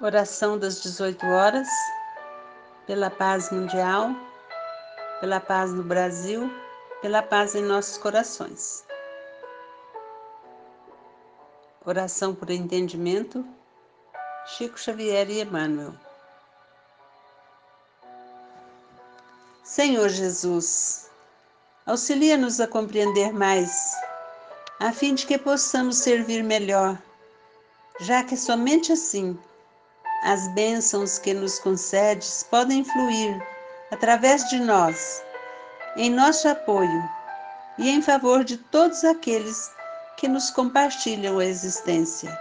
Oração das 18 horas, pela paz mundial, pela paz no Brasil, pela paz em nossos corações. Oração por entendimento, Chico Xavier e Emmanuel. Senhor Jesus, auxilia-nos a compreender mais, a fim de que possamos servir melhor, já que somente assim as bênçãos que nos concedes podem fluir através de nós, em nosso apoio e em favor de todos aqueles que nos compartilham a existência.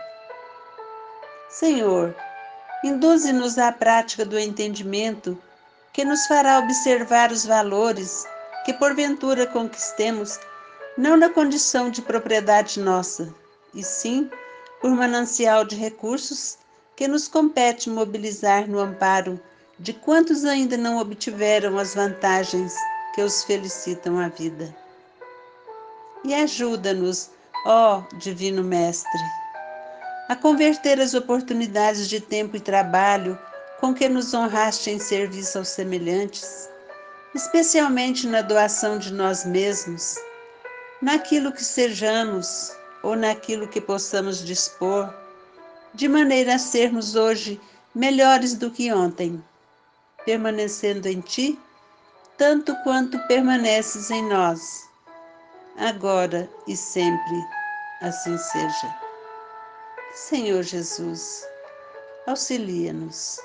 Senhor, induze-nos à prática do entendimento que nos fará observar os valores que porventura conquistemos, não na condição de propriedade nossa, e sim por manancial de recursos que nos compete mobilizar no amparo de quantos ainda não obtiveram as vantagens que os felicitam a vida. E ajuda-nos, ó Divino Mestre, a converter as oportunidades de tempo e trabalho com que nos honraste em serviço aos semelhantes, especialmente na doação de nós mesmos, naquilo que sejamos ou naquilo que possamos dispor de maneira a sermos hoje melhores do que ontem, permanecendo em Ti, tanto quanto permaneces em nós, agora e sempre, assim seja. Senhor Jesus, auxilia-nos.